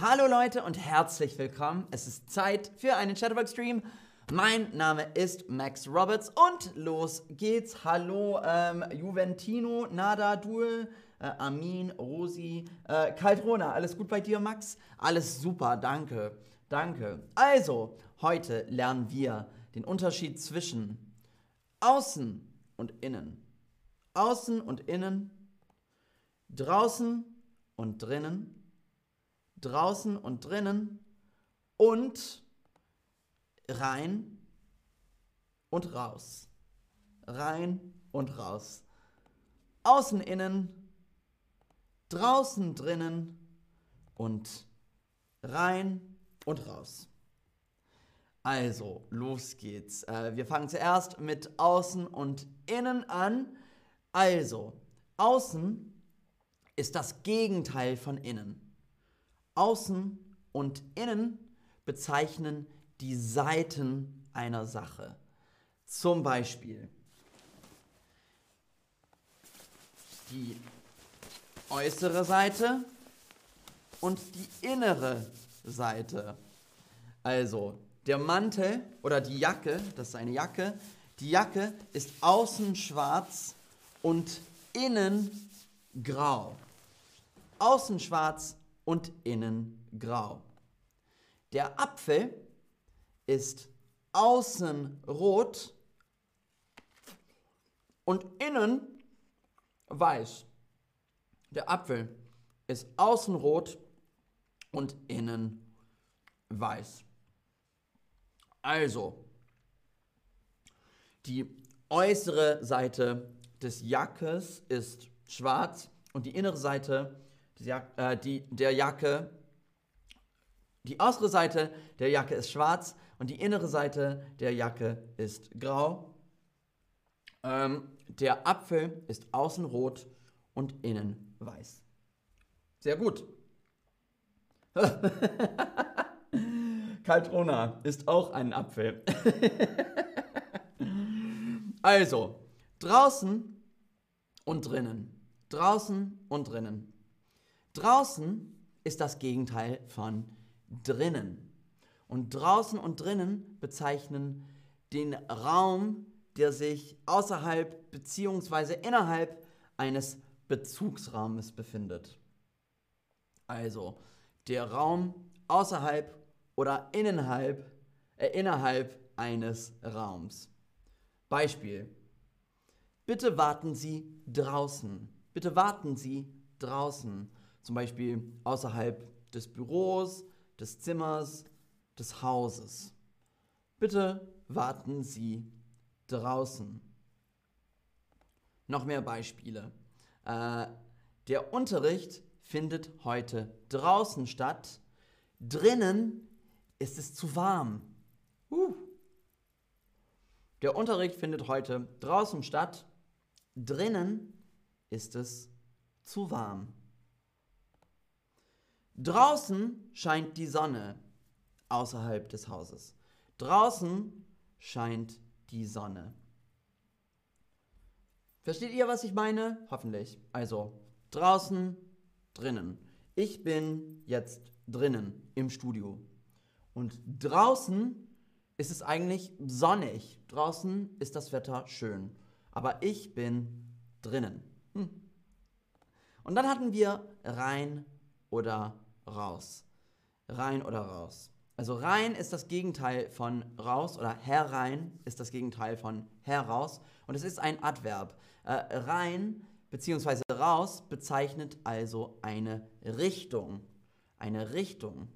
Hallo Leute und herzlich willkommen. Es ist Zeit für einen Chatterbox Stream. Mein Name ist Max Roberts und los geht's. Hallo ähm, Juventino, Nada, Duel, äh, Amin, Rosi, äh, Kaldrona. Alles gut bei dir, Max? Alles super, danke. Danke. Also, heute lernen wir den Unterschied zwischen außen und innen. Außen und innen. Draußen und drinnen draußen und drinnen und rein und raus. Rein und raus. Außen, innen, draußen, drinnen und rein und raus. Also, los geht's. Äh, wir fangen zuerst mit außen und innen an. Also, außen ist das Gegenteil von innen. Außen und Innen bezeichnen die Seiten einer Sache. Zum Beispiel die äußere Seite und die innere Seite. Also der Mantel oder die Jacke, das ist eine Jacke, die Jacke ist außen schwarz und innen grau. Außen schwarz, und innen grau. Der Apfel ist außen rot und innen weiß. Der Apfel ist außen rot und innen weiß. Also, die äußere Seite des Jackes ist schwarz und die innere Seite ist äh, die, der Jacke, die äußere Seite der Jacke ist schwarz und die innere Seite der Jacke ist grau. Ähm, der Apfel ist außen rot und innen weiß. Sehr gut. Kaltrona ist auch ein Apfel. also, draußen und drinnen. Draußen und drinnen. Draußen ist das Gegenteil von drinnen. Und draußen und drinnen bezeichnen den Raum, der sich außerhalb bzw. innerhalb eines Bezugsraumes befindet. Also der Raum außerhalb oder innerhalb, äh, innerhalb eines Raums. Beispiel. Bitte warten Sie draußen. Bitte warten Sie draußen zum Beispiel außerhalb des Büros, des Zimmers, des Hauses. Bitte warten Sie draußen. Noch mehr Beispiele. Äh, der Unterricht findet heute draußen statt. Drinnen ist es zu warm. Uh. Der Unterricht findet heute draußen statt. Drinnen ist es zu warm. Draußen scheint die Sonne außerhalb des Hauses. Draußen scheint die Sonne. Versteht ihr, was ich meine? Hoffentlich. Also, draußen, drinnen. Ich bin jetzt drinnen im Studio. Und draußen ist es eigentlich sonnig. Draußen ist das Wetter schön. Aber ich bin drinnen. Hm. Und dann hatten wir rein oder raus. Rein oder raus. Also rein ist das Gegenteil von raus oder herein ist das Gegenteil von heraus und es ist ein Adverb. Äh, rein bzw. raus bezeichnet also eine Richtung. Eine Richtung.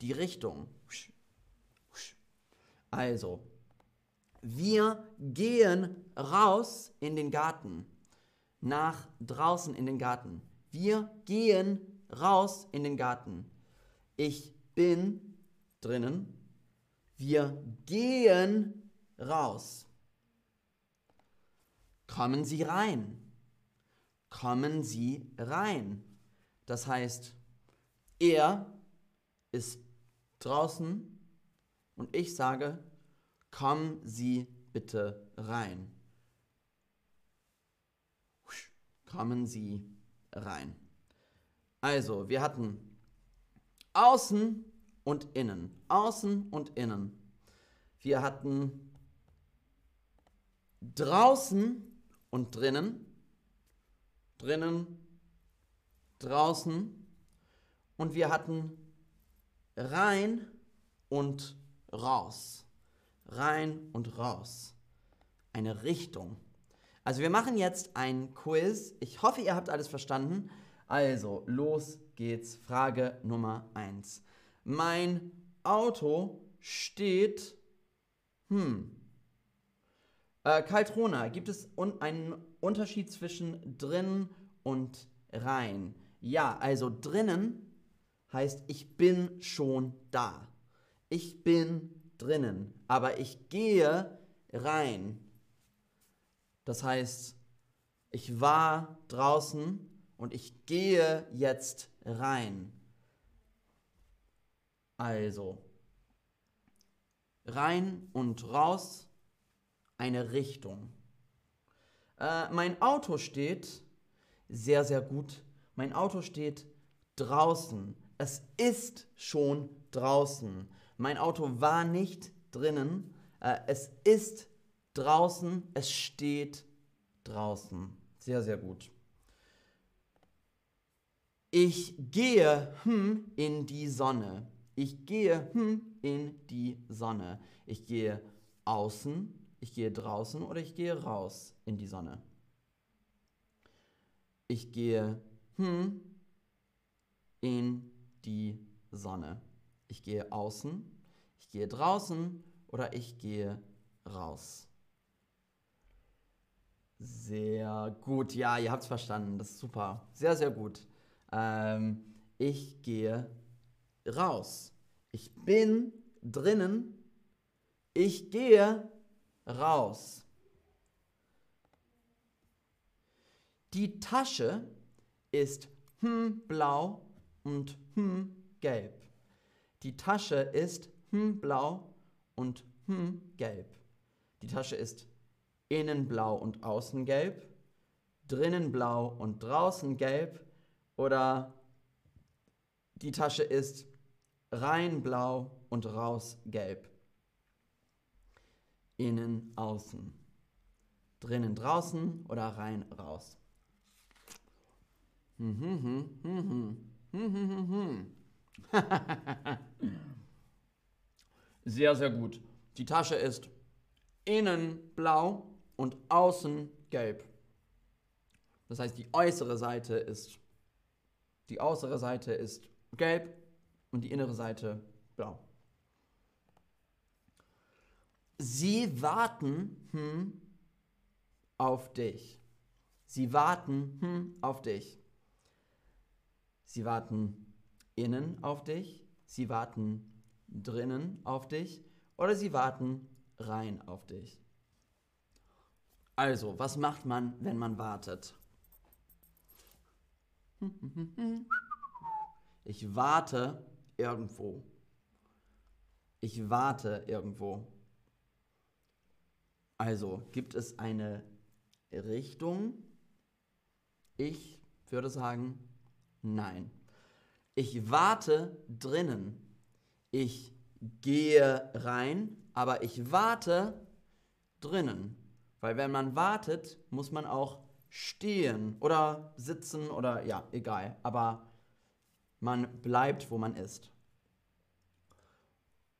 Die Richtung. Also, wir gehen raus in den Garten. Nach draußen in den Garten. Wir gehen raus in den Garten. Ich bin drinnen. Wir gehen raus. Kommen Sie rein. Kommen Sie rein. Das heißt, er ist draußen und ich sage, kommen Sie bitte rein. Kommen Sie rein. Also, wir hatten außen und innen. Außen und innen. Wir hatten draußen und drinnen. Drinnen, draußen. Und wir hatten rein und raus. Rein und raus. Eine Richtung. Also wir machen jetzt ein Quiz. Ich hoffe, ihr habt alles verstanden. Also, los geht's. Frage Nummer 1. Mein Auto steht. Hm. Äh, Kaltrona, gibt es un einen Unterschied zwischen drin und rein? Ja, also drinnen heißt, ich bin schon da. Ich bin drinnen, aber ich gehe rein. Das heißt, ich war draußen und ich gehe jetzt rein. Also, rein und raus, eine Richtung. Äh, mein Auto steht sehr, sehr gut. Mein Auto steht draußen. Es ist schon draußen. Mein Auto war nicht drinnen. Äh, es ist draußen. Es steht draußen. Sehr, sehr gut. Ich gehe hm, in die Sonne. Ich gehe hm, in die Sonne. Ich gehe außen, ich gehe draußen oder ich gehe raus in die Sonne. Ich gehe hm, in die Sonne. Ich gehe außen, ich gehe draußen oder ich gehe raus. Sehr gut, ja, ihr habt es verstanden, das ist super. Sehr, sehr gut. Ähm, ich gehe raus. Ich bin drinnen. Ich gehe raus. Die Tasche ist hm blau und hm gelb. Die Tasche ist hm blau und hm gelb. Die Tasche ist innen blau und außen gelb, drinnen blau und draußen gelb oder die Tasche ist rein blau und raus gelb. Innen, außen. Drinnen, draußen oder rein, raus. sehr, sehr gut. Die Tasche ist innen blau und außen gelb. Das heißt, die äußere Seite ist die äußere Seite ist gelb und die innere Seite blau. Sie warten hm, auf dich. Sie warten hm, auf dich. Sie warten innen auf dich. Sie warten drinnen auf dich. Oder sie warten rein auf dich. Also, was macht man, wenn man wartet? Ich warte irgendwo. Ich warte irgendwo. Also gibt es eine Richtung? Ich würde sagen, nein. Ich warte drinnen. Ich gehe rein, aber ich warte drinnen. Weil wenn man wartet, muss man auch stehen oder sitzen oder ja, egal. Aber man bleibt, wo man ist.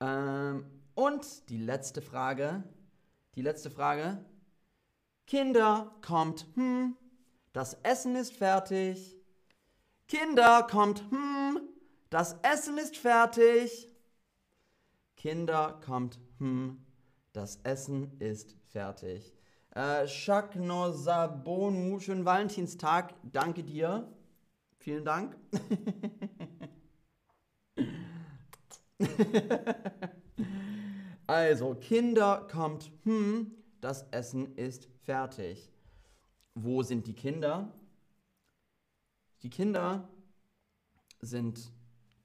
Ähm, und die letzte Frage. Die letzte Frage. Kinder, kommt, hm, das Essen ist fertig. Kinder, kommt, hm, das Essen ist fertig. Kinder, kommt, hm, das Essen ist fertig. Äh, Sabonu, schönen Valentinstag. Danke dir. Vielen Dank. also, Kinder kommt, hm, das Essen ist fertig. Wo sind die Kinder? Die Kinder sind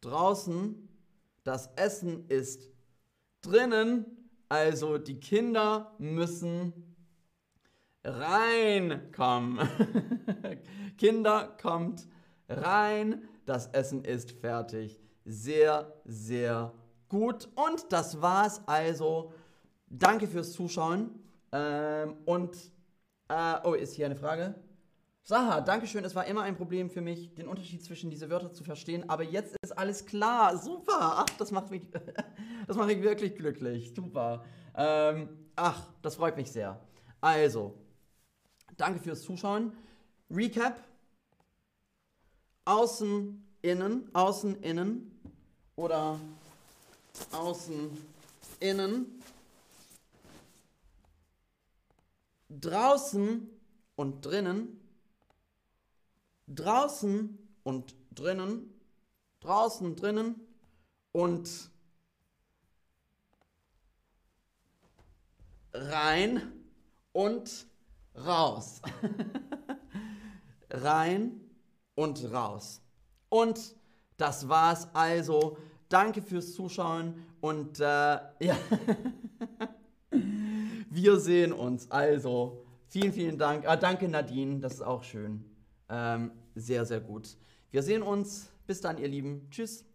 draußen, das Essen ist drinnen, also die Kinder müssen reinkommen. Kinder, kommt rein, das Essen ist fertig. sehr, sehr gut. Und das war's also. Danke fürs Zuschauen. Ähm, und, äh, oh, ist hier eine Frage? Saha, Dankeschön. Es war immer ein Problem für mich, den Unterschied zwischen diese Wörter zu verstehen. Aber jetzt ist alles klar. Super. Ach, das macht mich, das macht mich wirklich glücklich. Super. Ähm, ach, das freut mich sehr. Also, danke fürs Zuschauen. Recap. Außen, innen, außen, innen. Oder außen, innen. Draußen und drinnen draußen und drinnen, draußen, drinnen und rein und raus. rein und raus. Und das war's also. Danke fürs Zuschauen und äh, ja, wir sehen uns. Also, vielen, vielen Dank. Ah, danke Nadine, das ist auch schön. Ähm, sehr, sehr gut. Wir sehen uns. Bis dann, ihr Lieben. Tschüss.